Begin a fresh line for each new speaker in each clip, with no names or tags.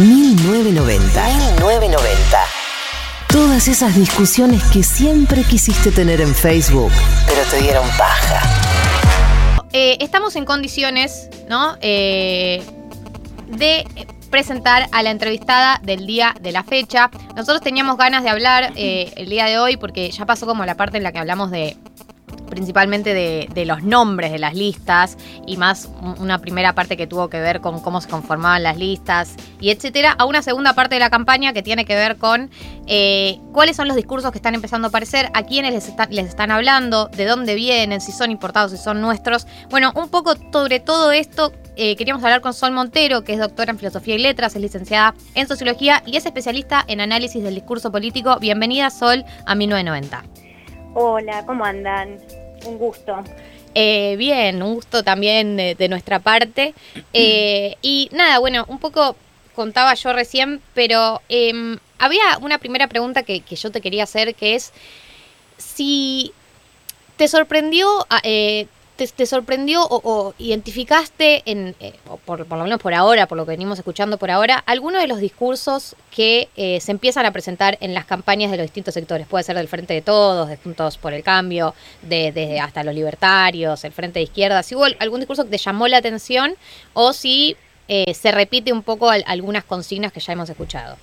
1990. 1990. Todas esas discusiones que siempre quisiste tener en Facebook, pero te dieron paja.
Eh, estamos en condiciones, ¿no? Eh, de presentar a la entrevistada del día de la fecha. Nosotros teníamos ganas de hablar eh, el día de hoy porque ya pasó como la parte en la que hablamos de principalmente de, los nombres de las listas y más una primera parte que tuvo que ver con cómo se conformaban las listas y etcétera, a una segunda parte de la campaña que tiene que ver con eh, cuáles son los discursos que están empezando a aparecer, a quiénes les, están hablando, de dónde vienen, si son importados, si son nuestros. Bueno, un poco sobre todo esto eh, queríamos hablar con Sol Montero, que es doctora en Filosofía y Letras, es licenciada en Sociología y es especialista en análisis del discurso político. Bienvenida, Sol, a 1990.
Hola, ¿cómo andan? Un gusto.
Eh, bien, un gusto también de, nuestra parte. Eh, y nada, bueno, un poco contaba yo recién, pero em, había una primera pregunta que, yo te quería hacer, que es si te sorprendió te, sorprendió o, identificaste, en, eh, por, lo menos por ahora, por lo que venimos escuchando por ahora, alguno de los discursos que eh, se empiezan a presentar en las campañas de los distintos sectores? Puede ser del Frente de Todos, de Juntos por el Cambio, desde hasta los libertarios, el Frente de Izquierda. Si hubo algún discurso que te llamó la atención o si eh, se repite un poco algunas consignas que ya hemos escuchado.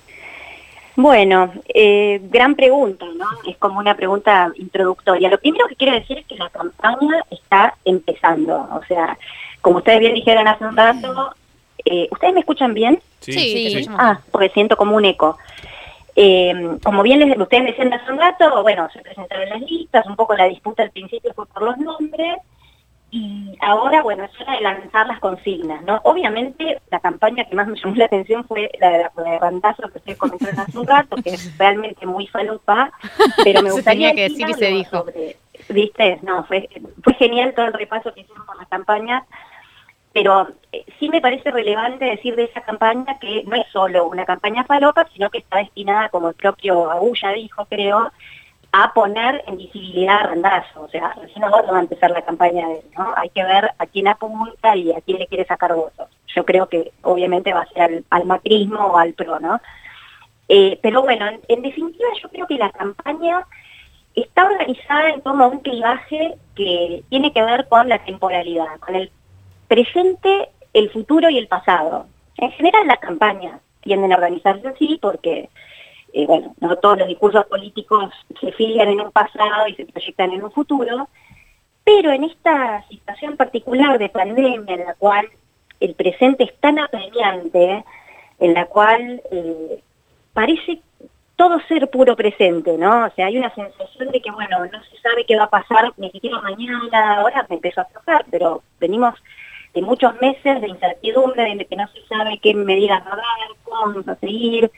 Bueno, eh, gran pregunta, ¿no? Es como una pregunta introductoria. Lo primero que quiero decir es que la campaña está empezando. O sea, como ustedes bien dijeron hace un rato, eh, ¿ustedes me escuchan bien?
Sí, sí.
Ah, porque siento como un eco. Eh, como bien les, ustedes decían hace un rato, bueno, se presentaron las listas, un poco la disputa al principio fue por los nombres, y ahora, bueno, es hora de lanzar las consignas, ¿no? Obviamente, la campaña que más me llamó la atención fue la de, la, de Randazo, que ustedes comentaron hace un rato, que es realmente muy falopa, pero me gustaría...
que decir y se dijo.
¿Viste? No, fue, fue genial todo el repaso que hicieron por la campaña, pero eh, sí me parece relevante decir de esa campaña que no es solo una campaña falopa, sino que está destinada, como el propio Agulla dijo, creo, a poner en visibilidad a Randazo. O sea, recién ahora va a empezar la campaña de ¿no? Hay que ver a quién apunta y a quién le quiere sacar votos. Yo creo que obviamente va a ser al, macrismo o al PRO, ¿no? Eh, pero bueno, en, definitiva yo creo que la campaña está organizada en torno a un clivaje que tiene que ver con la temporalidad, con el presente, el futuro y el pasado. En general las campañas tienden a organizarse así porque bueno, no todos los discursos políticos se filian en un pasado y se proyectan en un futuro, pero en esta situación particular de pandemia en la cual el presente es tan apremiante, en la cual eh, parece todo ser puro presente, ¿no? O sea, hay una sensación de que, bueno, no se sabe qué va a pasar ni siquiera mañana, ahora me empezó a tocar, pero venimos de muchos meses de incertidumbre, de que no se sabe qué medidas va a dar, cómo vamos a seguir,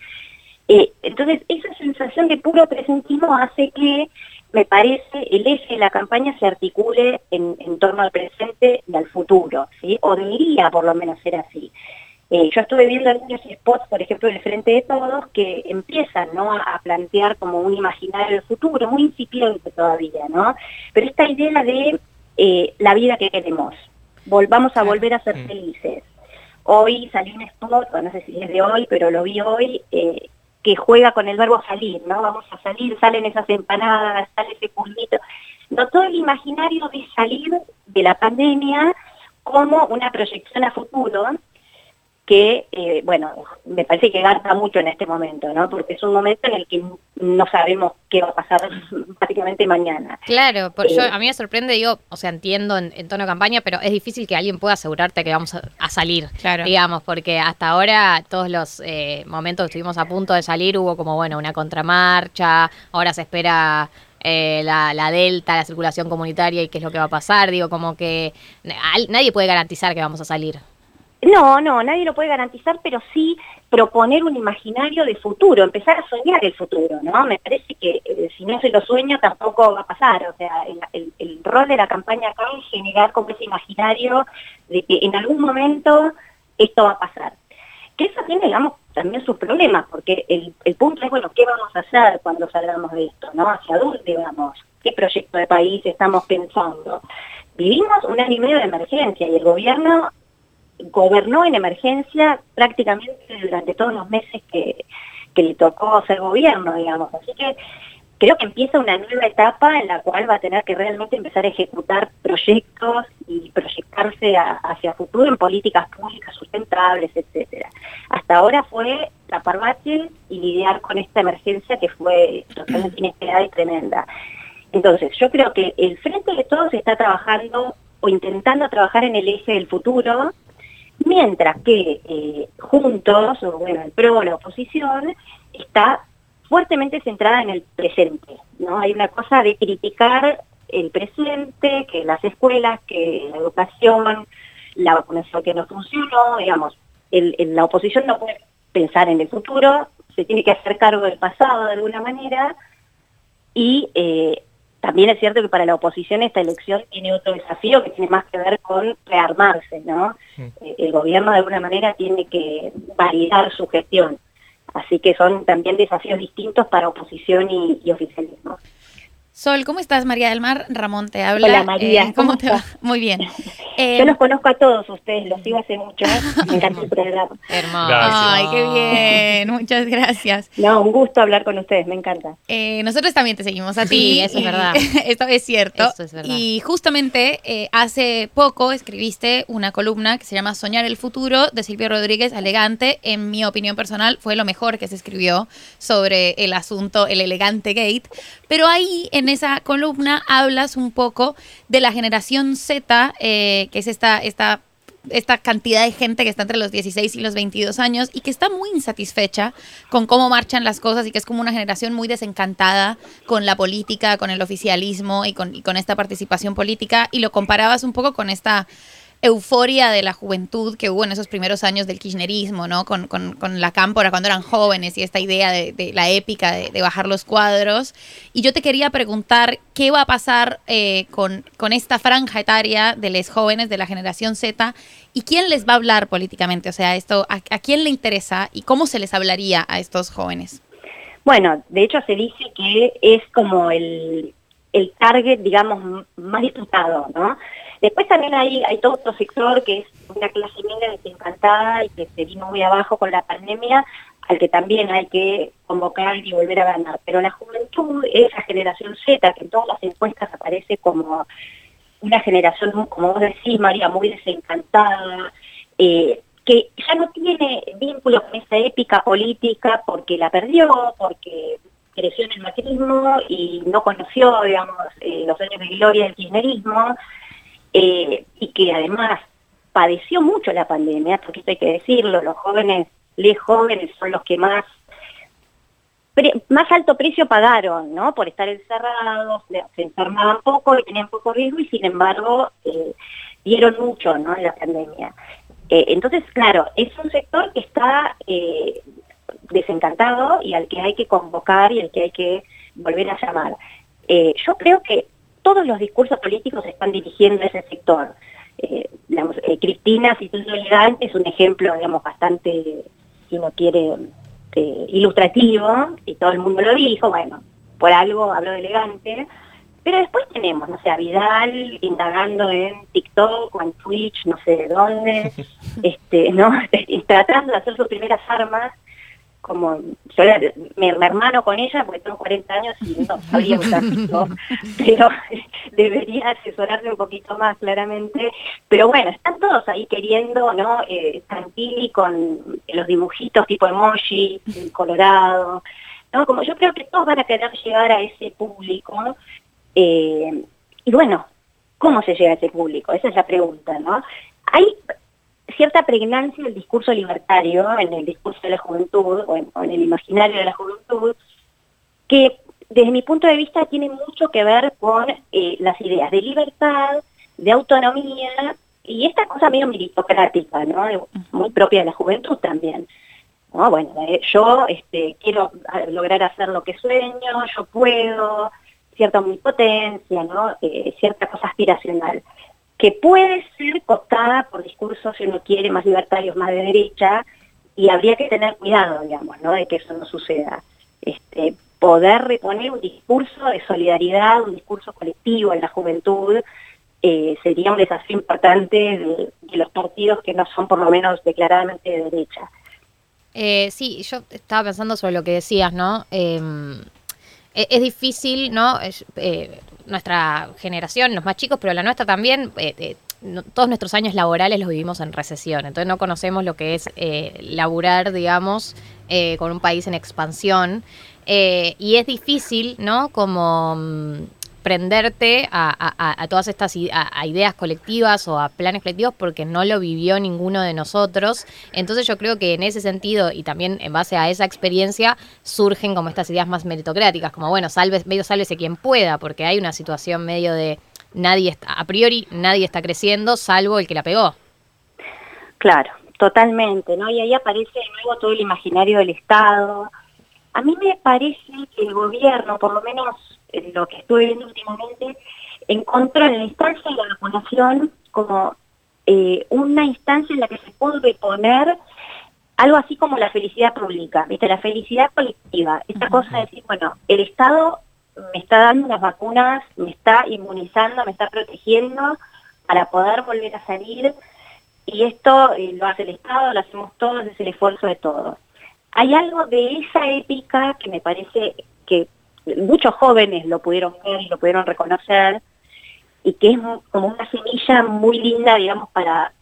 eh, entonces, esa sensación de puro presentismo hace que, me parece, el eje de la campaña se articule en, torno al presente y al futuro, ¿sí? O debería por lo menos ser así. Eh, yo estuve viendo algunos spots, por ejemplo, del Frente de Todos, que empiezan ¿no? a plantear como un imaginario del futuro, muy incipiente todavía, ¿no? Pero esta idea de eh, la vida que queremos, volvamos a volver a ser mm. felices. Hoy salió un spot, no sé si es de hoy, pero lo vi hoy, que juega con el verbo salir, ¿no? Vamos a salir, salen esas empanadas, sale ese pulmito. No todo el imaginario de salir de la pandemia como una proyección a futuro que, eh, bueno, me parece que gasta mucho en este momento, ¿no? Porque es un momento en el que no sabemos qué va a pasar prácticamente mañana.
Claro, por, yo, eh, a mí me sorprende, digo, o sea, entiendo en, tono de campaña, pero es difícil que alguien pueda asegurarte que vamos a, salir, claro. digamos, porque hasta ahora todos los eh, momentos que estuvimos a punto de salir hubo como, bueno, una contramarcha, ahora se espera la, la, delta, la circulación comunitaria y qué es lo que va a pasar. Digo, como que nadie puede garantizar que vamos a salir.
No, no, nadie lo puede garantizar, pero sí proponer un imaginario de futuro, empezar a soñar el futuro, ¿no? Me parece que eh, si no se lo sueña tampoco va a pasar, o sea, el, rol de la campaña acá es generar como ese imaginario de que en algún momento esto va a pasar. Que eso tiene, digamos, también sus problemas, porque el, punto es, bueno, ¿qué vamos a hacer cuando salgamos de esto, no? ¿Hacia dónde vamos? ¿Qué proyecto de país estamos pensando? Vivimos un año y medio de emergencia y el gobierno gobernó en emergencia prácticamente durante todos los meses que, que le tocó ser gobierno, digamos. Así que creo que empieza una nueva etapa en la cual va a tener que realmente empezar a ejecutar proyectos y proyectarse hacia futuro en políticas públicas sustentables, etcétera. Hasta ahora fue tapar baches y lidiar con esta emergencia que fue totalmente inesperada y tremenda. Entonces, yo creo que el Frente de Todos está trabajando o intentando trabajar en el eje del futuro, mientras que eh, juntos, o bueno, el PRO, la oposición, está fuertemente centrada en el presente, ¿no? Hay una cosa de criticar el presente, que las escuelas, que la educación, la vacunación que no funcionó, digamos, la oposición no puede pensar en el futuro, se tiene que hacer cargo del pasado de alguna manera y eh, también es cierto que para la oposición esta elección tiene otro desafío que tiene más que ver con rearmarse, ¿no? Eh, el gobierno de alguna manera tiene que validar su gestión. Así que son también desafíos distintos para oposición y, y oficialismo.
Sol, ¿cómo estás? María del Mar, Ramón te habla.
Hola María,
eh, ¿cómo, te va? Muy bien.
Eh, Yo los conozco a todos ustedes, los sigo hace mucho, me encanta el programa.
Hermoso. Ay, qué bien, muchas gracias.
No, un gusto hablar con ustedes, me encanta.
Eh, nosotros también te seguimos a ti.
Sí, eso es verdad.
Esto es cierto.
Esto es verdad.
Y justamente hace poco escribiste una columna que se llama Soñar el futuro de Silvio Rodríguez Elegante. En mi opinión personal fue lo mejor que se escribió sobre el asunto, el elegante gate. Pero ahí en esa columna hablas un poco de la generación Z, eh, que es esta, esta, esta cantidad de gente que está entre los 16 y los 22 años y que está muy insatisfecha con cómo marchan las cosas y que es como una generación muy desencantada con la política, con el oficialismo y con, y con esta participación política. Y lo comparabas un poco con esta euforia de la juventud que hubo en esos primeros años del kirchnerismo, ¿no? Con, con, con la cámpora cuando eran jóvenes y esta idea de, la épica de, bajar los cuadros. Y yo te quería preguntar qué va a pasar eh, con, con esta franja etaria de los jóvenes de la generación Z y quién les va a hablar políticamente, o sea, esto, a, quién le interesa y cómo se les hablaría a estos jóvenes.
Bueno, de hecho se dice que es como el, el target, digamos, más disputado, ¿no? Después también hay, hay todo otro sector que es una clase media desencantada y que se vino muy abajo con la pandemia, al que también hay que convocar y volver a ganar. Pero la juventud, esa generación Z, que en todas las encuestas aparece como una generación, como vos decís, María, muy desencantada, eh, que ya no tiene vínculo con esa épica política porque la perdió, porque creció en el macrismo y no conoció, digamos, eh, los años de gloria del kirchnerismo, eh, y que además padeció mucho la pandemia, porque esto hay que decirlo, los jóvenes, les jóvenes son los que más más alto precio pagaron, ¿no? Por estar encerrados, se enfermaban poco y tenían poco riesgo y sin embargo eh, dieron mucho, ¿no? En la pandemia. Eh, entonces, claro, es un sector que está desencantado y al que hay que convocar y al que hay que volver a llamar. yo creo que todos los discursos políticos se están dirigiendo a ese sector. Eh, eh, Cristina, si elegante, es un ejemplo, digamos, bastante, si uno quiere, eh, ilustrativo, y todo el mundo lo dijo, bueno, por algo habló de elegante, pero después tenemos, no sé, a Vidal indagando en TikTok o en Twitch, no sé de dónde, este, ¿no? tratando de hacer sus primeras armas como yo me, hermano con ella porque tengo 40 años y no sabía usar pero debería asesorarme un poquito más claramente. Pero bueno, están todos ahí queriendo, ¿no? Eh, con los dibujitos tipo emoji, colorado, ¿no? Como yo creo que todos van a querer llegar a ese público. Eh, y bueno, ¿cómo se llega a ese público? Esa es la pregunta, ¿no? Hay cierta pregnancia del discurso libertario, en el discurso de la juventud o en, el imaginario de la juventud, que desde mi punto de vista tiene mucho que ver con eh, las ideas de libertad, de autonomía y esta cosa medio meritocrática, ¿no? muy propia de la juventud también. ¿no? Bueno, eh, yo este, quiero lograr hacer lo que sueño, yo puedo, cierta omnipotencia, ¿no? Eh, cierta cosa aspiracional que puede ser cooptada por discursos, si uno quiere, más libertarios, más de derecha, y habría que tener cuidado, digamos, ¿no? de que eso no suceda. Este, poder reponer un discurso de solidaridad, un discurso colectivo en la juventud, eh, sería un desafío importante de, los partidos que no son por lo menos declaradamente de derecha.
Eh, sí, yo estaba pensando sobre lo que decías, ¿no? Em, e-, es, difícil, ¿no? Eh, nuestra generación, los más chicos, pero la nuestra también, todos nuestros años laborales los vivimos en recesión, entonces no conocemos lo que es laburar, digamos, con un país en expansión. y es difícil, ¿no? Como mm, prenderte a, todas estas ideas colectivas o a planes colectivos porque no lo vivió ninguno de nosotros. Entonces yo creo que en ese sentido y también en base a esa experiencia surgen como estas ideas más meritocráticas, como bueno, salve, medio sálvese quien pueda, porque hay una situación medio de nadie está, a priori nadie está creciendo salvo el que la pegó.
Claro, totalmente, ¿no? Y ahí aparece de nuevo todo el imaginario del Estado. A mí me parece que el gobierno, por lo menos lo que estuve viendo últimamente, encontró en la instancia de la vacunación como eh, una instancia en la que se puede poner algo así como la felicidad pública, ¿viste? la felicidad colectiva, esa cosa de decir, bueno, el Estado me está dando las vacunas, me está inmunizando, me está protegiendo para poder volver a salir y esto eh, lo hace el Estado, lo hacemos todos, es el esfuerzo de todos. Hay algo de esa épica que me parece que muchos jóvenes lo pudieron ver y lo pudieron reconocer, y que es como una semilla muy linda, digamos, para,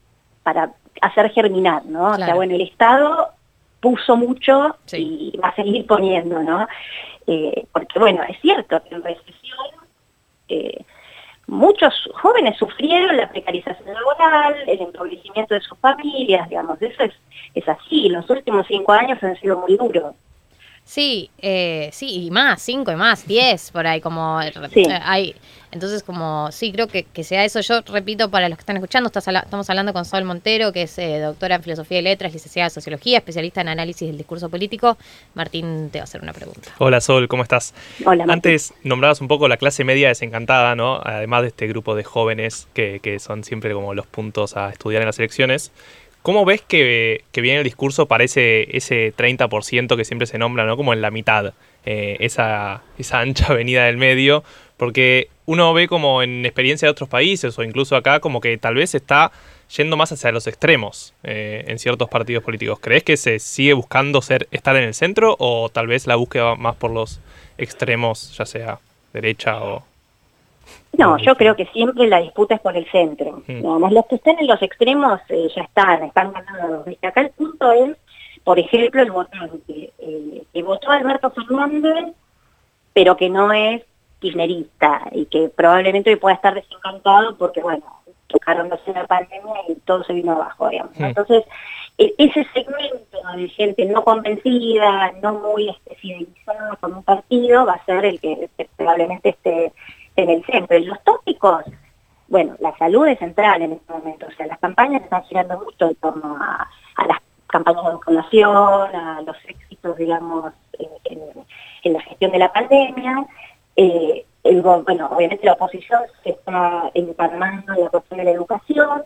para hacer germinar, ¿no? O sea, bueno, el Estado puso mucho y va a seguir poniendo, ¿no? Eh, porque, bueno, es cierto que en recesión eh, muchos jóvenes sufrieron la precarización laboral, el empobrecimiento de sus familias, digamos, eso es, es así, los últimos cinco años han sido muy duros.
Sí, eh, sí, y más, cinco y más, diez por ahí, como eh, hay. Entonces, como sí, creo que, que, sea eso. Yo repito, para los que están escuchando, estamos hablando con Sol Montero, que es eh, doctora en Filosofía y Letras, licenciada en Sociología, especialista en análisis del discurso político. Martín, te va a hacer una pregunta.
Hola, Sol, ¿cómo estás?
Hola,
Antes nombrabas un poco la clase media desencantada, ¿no? Además de este grupo de jóvenes que, que son siempre como los puntos a estudiar en las elecciones. ¿Cómo ves que, viene el discurso para ese, ese 30% que siempre se nombra, ¿no? Como en la mitad, eh, esa, ancha avenida del medio, porque uno ve como en experiencia de otros países o incluso acá como que tal vez está yendo más hacia los extremos eh, en ciertos partidos políticos. ¿Crees que se sigue buscando ser estar en el centro o tal vez la búsqueda más por los extremos, ya sea derecha o
no, yo creo que siempre la disputa es por el centro. los que están en los extremos eh, ya están, están ganando. Acá el punto es, por ejemplo, el votante eh, que votó Alberto Fernández, pero que no es kirchnerista y que probablemente pueda estar desencantado porque, bueno, tocaron la pandemia y todo se vino abajo, digamos. Entonces, e, ese segmento de gente no convencida, no muy fidelizada con un partido, va a ser el que probablemente esté en el centro. Y los tópicos, bueno, la salud es central en este momento, o sea, las campañas están girando mucho en torno a, las campañas de vacunación, a los éxitos, digamos, en, la gestión de la pandemia. Eh, bueno, obviamente la oposición se está encarnando en la cuestión de la educación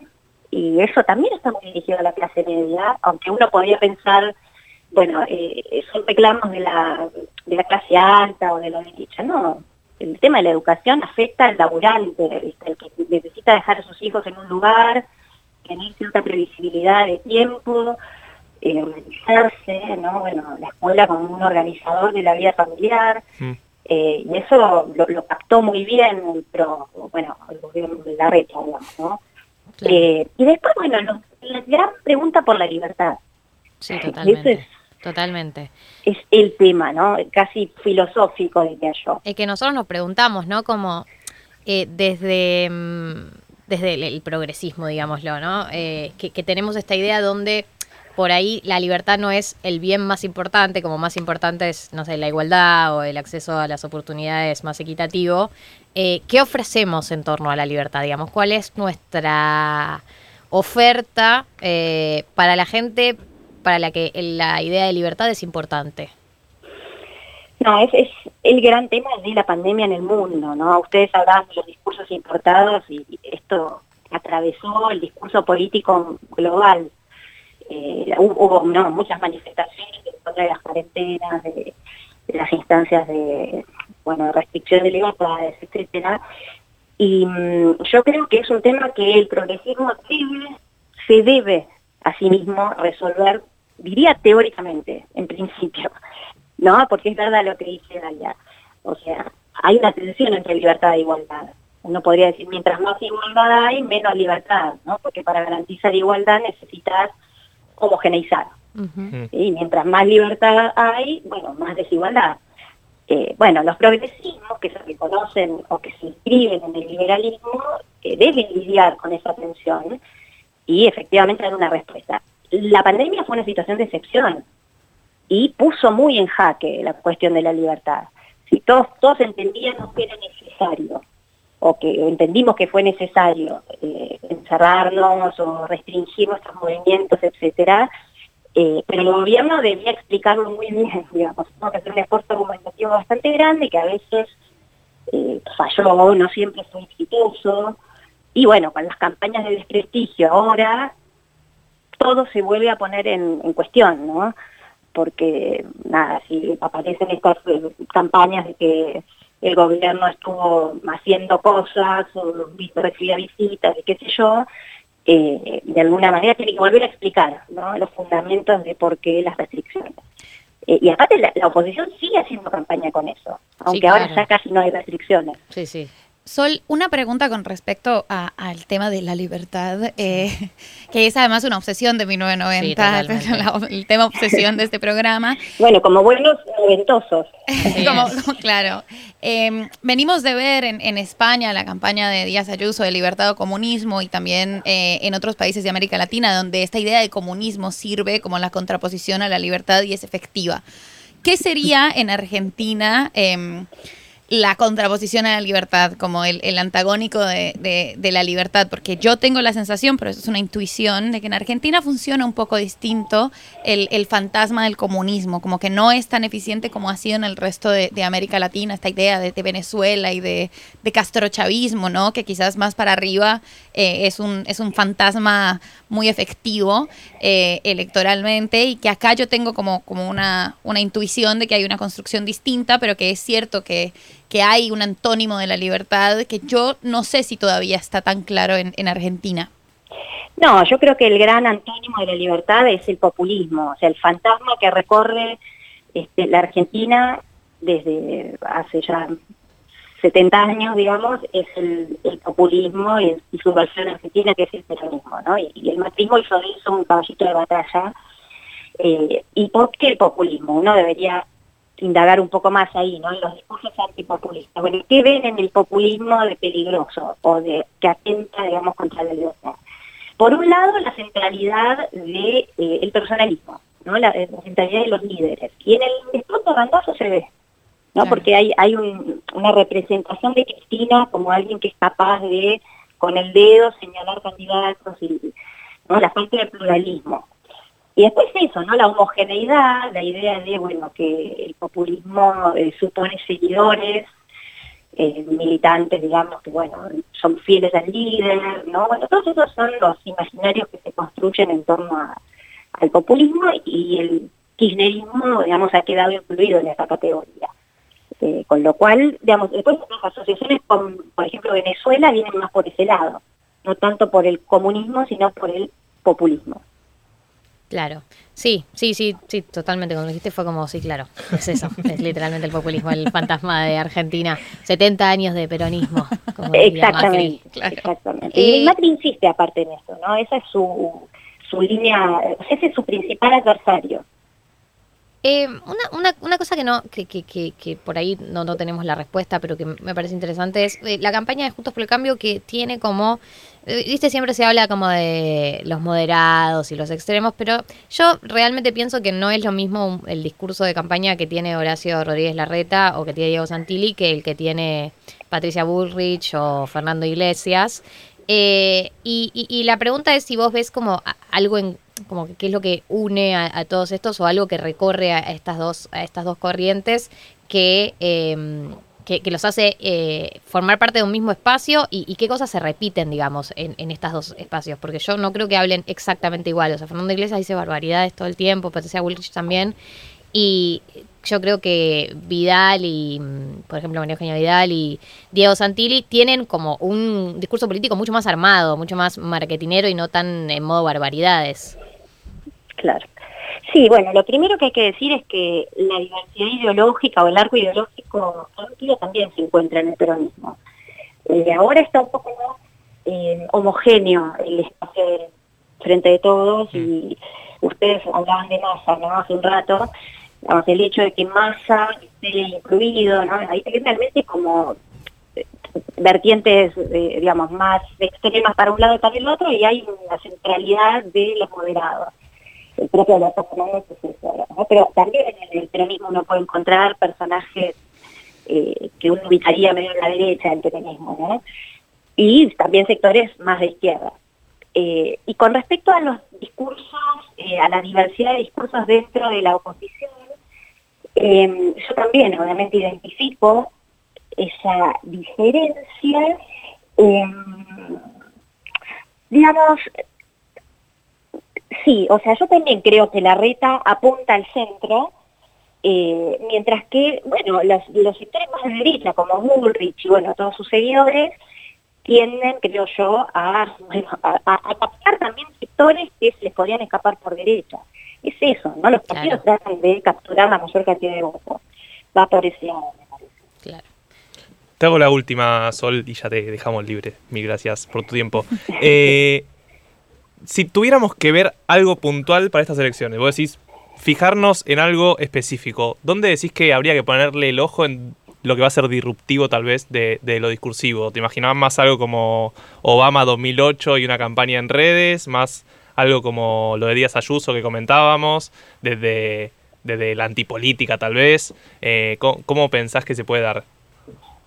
y eso también está muy dirigido a la clase media, aunque uno podría pensar, bueno, eh, son reclamos de la, de la clase alta o de la derecha, no, el tema de la educación afecta al laburante, el que necesita dejar a sus hijos en un lugar, tener cierta previsibilidad de tiempo, eh, organizarse, ¿no? Bueno, la escuela como un organizador de la vida familiar, mm. eh, y eso lo, captó muy bien, pero bueno, el gobierno de la red, digamos, ¿no? Eh, y después, bueno, la gran pregunta por la libertad.
Sí, totalmente. Totalmente.
Es el tema, ¿no? Casi filosófico, diría yo.
Es que nosotros nos preguntamos, ¿no? Como eh, desde, mm, desde el, progresismo, digámoslo, ¿no? Eh, que, tenemos esta idea donde por ahí la libertad no es el bien más importante, como más importante es, no sé, la igualdad o el acceso a las oportunidades más equitativo. Eh, ¿Qué ofrecemos en torno a la libertad, digamos? ¿Cuál es nuestra oferta para la gente para la que la idea de libertad es importante?
No, es, el gran tema de la pandemia en el mundo, ¿no? Ustedes hablan de los discursos importados y, esto atravesó el discurso político global. Eh, hubo muchas manifestaciones en contra de las cuarentenas, de, las instancias de bueno restricción de libertades, etcétera. Y mm, yo creo que es un tema que el progresismo debe, se debe a sí mismo resolver, diría teóricamente, en principio, ¿no? Porque es verdad lo que dice Dalia. O sea, hay una tensión entre libertad e igualdad. Uno podría decir, mientras más igualdad hay, menos libertad, ¿no? Porque para garantizar igualdad necesitas homogeneizar. Y mientras más libertad hay, bueno, más desigualdad. Eh, bueno, los progresismos que se reconocen o que se inscriben en el liberalismo eh, deben lidiar con esa tensión y efectivamente dar una respuesta. La pandemia fue una situación de excepción y puso muy en jaque la cuestión de la libertad. Si todos, todos entendíamos que era necesario o que entendimos que fue necesario eh, encerrarnos o restringir nuestros movimientos, etcétera, eh, pero el gobierno debía explicarlo muy bien, digamos, que hacer un esfuerzo argumentativo bastante grande que a veces eh, falló, no siempre fue exitoso, y bueno, con las campañas de desprestigio ahora, todo se vuelve a poner en, cuestión, ¿no? Porque, nada, si aparecen estas eh, campañas de que el gobierno estuvo haciendo cosas, o recibía visitas, y qué sé yo, eh, de alguna manera tiene que volver a explicar los fundamentos de por qué las restricciones. Eh, y aparte la, oposición sigue haciendo campaña con eso, aunque ahora ya casi no hay restricciones.
Sí, sí.
Sol, una pregunta con respecto al tema de la libertad, eh, que es además una obsesión de 1990, el tema obsesión de este programa.
Bueno, como buenos noventosos.
claro. Em, venimos de ver en, España la campaña de Díaz Ayuso de libertad o comunismo y también eh, en otros países de América Latina, donde esta idea de comunismo sirve como la contraposición a la libertad y es efectiva. ¿Qué sería en Argentina? La contraposición a la libertad, como el, antagónico de, la libertad, porque yo tengo la sensación, pero eso es una intuición, de que en Argentina funciona un poco distinto el, fantasma del comunismo, como que no es tan eficiente como ha sido en el resto de, América Latina, esta idea de, Venezuela y de, castrochavismo, ¿no? que quizás más para arriba eh, es, un, es un fantasma muy efectivo eh, electoralmente y que acá yo tengo como, como una, una intuición de que hay una construcción distinta, pero que es cierto que que hay un antónimo de la libertad que yo no sé si todavía está tan claro en, Argentina.
No, yo creo que el gran antónimo de la libertad es el populismo, o sea, el fantasma que recorre este, la Argentina desde hace ya 70 años, digamos, es el, populismo y, su versión argentina, que es el peronismo, ¿no? Y, el macrismo hizo de eso un caballito de batalla. Eh, ¿Y por qué el populismo? Uno debería indagar un poco más ahí, ¿no? En los discursos antipopulistas. Bueno, ¿qué ven en el populismo de peligroso o de que atenta, digamos, contra la libertad? Por un lado, la centralidad del de, eh, personalismo, ¿no? La, centralidad de los líderes. Y en el esposo randazo se ve, ¿no? Porque hay, hay una representación de Cristina como alguien que es capaz de, con el dedo, señalar candidatos y ¿no? la falta de pluralismo. Y después eso, ¿no? La homogeneidad, la idea de, bueno, que el populismo eh, supone seguidores, eh, militantes, digamos, que, bueno, son fieles al líder, ¿no? Bueno, todos esos son los imaginarios que se construyen en torno al populismo y el kirchnerismo, digamos, ha quedado incluido en esa categoría. Eh, con lo cual, digamos, después las asociaciones con, por ejemplo, Venezuela vienen más por ese lado, no tanto por el comunismo, sino por el populismo.
Claro. Sí, sí, sí, sí, totalmente. Cuando dijiste fue como, sí, claro, es eso, es literalmente el populismo, el fantasma de Argentina. 70 años de peronismo.
exactamente, exactamente. y eh, Macri insiste aparte en eso, ¿no? Esa es su, su línea, ese es su principal adversario.
Eh, una, una, una, cosa que no que, que, que, por ahí no, no, tenemos la respuesta, pero que me parece interesante es eh, la campaña de Juntos por el Cambio que tiene como, eh, viste, siempre se habla como de los moderados y los extremos, pero yo realmente pienso que no es lo mismo el discurso de campaña que tiene Horacio Rodríguez Larreta o que tiene Diego Santilli que el que tiene Patricia Bullrich o Fernando Iglesias. y, y, la pregunta es si vos ves como algo en como que qué es lo que une a, todos estos o algo que recorre a estas dos, a estas dos corrientes que, em, que, los hace eh, formar parte de un mismo espacio y, qué cosas se repiten, digamos, en, en estos dos espacios. Porque yo no creo que hablen exactamente igual. O sea, Fernando Iglesias dice barbaridades todo el tiempo, Patricia Bullrich también. Y yo creo que Vidal y, mm, por ejemplo, María Eugenia Vidal y Diego Santilli tienen como un discurso político mucho más armado, mucho más marketinero y no tan en modo barbaridades.
Claro. Sí, bueno, lo primero que hay que decir es que la diversidad ideológica o el arco ideológico también se encuentra en el peronismo. Eh, ahora está un poco más eh, homogéneo el espacio frente de todos y ustedes hablaban de masa ¿no? hace un rato, el hecho de que masa esté incluido, ¿no? hay realmente como eh, vertientes, digamos, más extremas para un lado y para el otro y hay una centralidad de los moderados el propio Alberto ¿no? pero también en el peronismo uno puede encontrar personajes eh, que uno ubicaría medio en la derecha del peronismo, ¿no? y también sectores más de izquierda. Eh, y con respecto a los discursos, eh, a la diversidad de discursos dentro de la oposición, yo también obviamente identifico esa diferencia, digamos, Sí, o sea, yo también creo que la reta apunta al centro, eh, mientras que, bueno, los, sectores más de derecha, como Bullrich y, bueno, todos sus seguidores, tienden, creo yo, a, a, captar también sectores que se les podrían escapar por derecha. Es eso, ¿no? Los partidos tratan de capturar la mayor cantidad de votos. Va por ese lado, me parece.
Claro. Te hago la última, Sol, y ya te dejamos libre. Mil gracias por tu tiempo. Eh, si tuviéramos que ver algo puntual para estas elecciones, vos decís fijarnos en algo específico, ¿dónde decís que habría que ponerle el ojo en lo que va a ser disruptivo tal vez de, lo discursivo? ¿Te imaginabas más algo como Obama 2008 y una campaña en redes, más algo como lo de Díaz Ayuso que comentábamos, desde, desde la antipolítica tal vez? Eh, ¿cómo, pensás que se puede dar?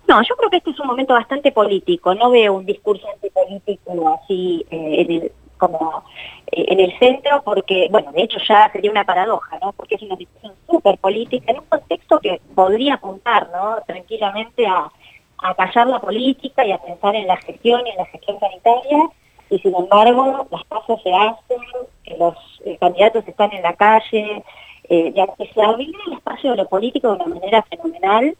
No, yo creo que este es un momento bastante político. No veo un discurso antipolítico así eh, como eh, en el centro porque, bueno, de hecho ya sería una paradoja, ¿no? Porque es una discusión súper política en un contexto que podría apuntar, ¿no? Tranquilamente a, a callar la política y a pensar en la gestión y en la gestión sanitaria y sin embargo las cosas se hacen, los eh, candidatos están en la calle, eh, ya que se abre el espacio de lo político de una manera fenomenal,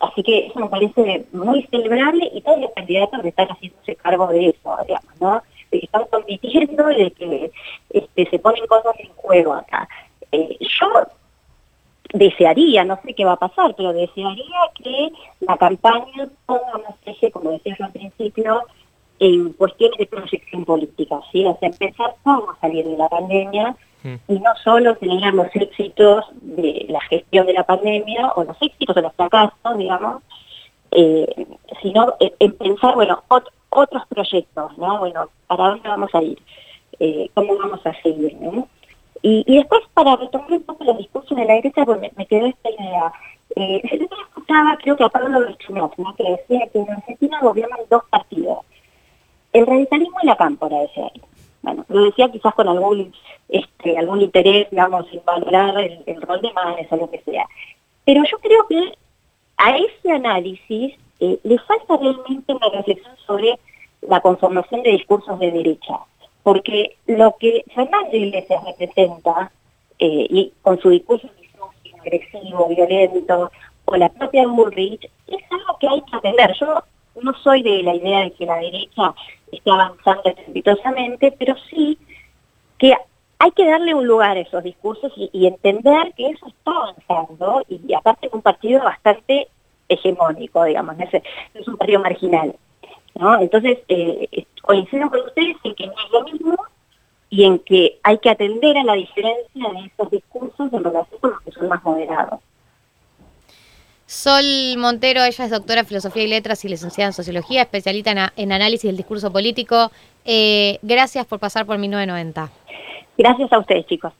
así que eso me parece muy celebrable y todos los candidatos están haciéndose cargo de eso, digamos, ¿no? de que están compitiendo y de que este, se ponen cosas en juego acá. Eh, yo desearía, no sé qué va a pasar, pero desearía que la campaña ponga más eje, como decía yo al principio, en cuestiones de proyección política, ¿sí? O sea, empezar cómo salir de la pandemia mm. y no solo tener los éxitos de la gestión de la pandemia o los éxitos o los fracasos, digamos, eh, sino en pensar, bueno, otros proyectos, ¿no? Bueno, ¿para dónde vamos a ir? Eh, ¿Cómo vamos a seguir? ¿no? Y, después, para retomar un poco los discursos de la derecha, pues me, quedó esta idea. Eh, yo escuchaba, creo que a Pablo Berchunov, ¿no? que decía que en Argentina gobiernan dos partidos, el radicalismo y la cámpora, decía él. Bueno, lo decía quizás con algún este, algún interés, digamos, en valorar el, rol de madres o lo que sea. Pero yo creo que a ese análisis eh, le falta realmente una reflexión sobre la conformación de discursos de derecha, porque lo que Fernando Iglesias representa, eh, y con su discurso agresivo, violento, o la propia Bullrich, es algo que hay que atender. Yo no soy de la idea de que la derecha esté avanzando estrepitosamente, pero sí que hay que darle un lugar a esos discursos y, entender que eso está avanzando y, aparte es un partido bastante hegemónico, digamos, no es, un partido marginal. ¿no? Entonces, eh, coincido con ustedes en que no es lo mismo y en que hay que atender a la diferencia de esos discursos en relación con los que son más moderados.
Sol Montero, ella es doctora en Filosofía y Letras y licenciada en Sociología, especialista en, análisis del discurso político. Eh, gracias por pasar por 1990.
Gracias a ustedes, chicos.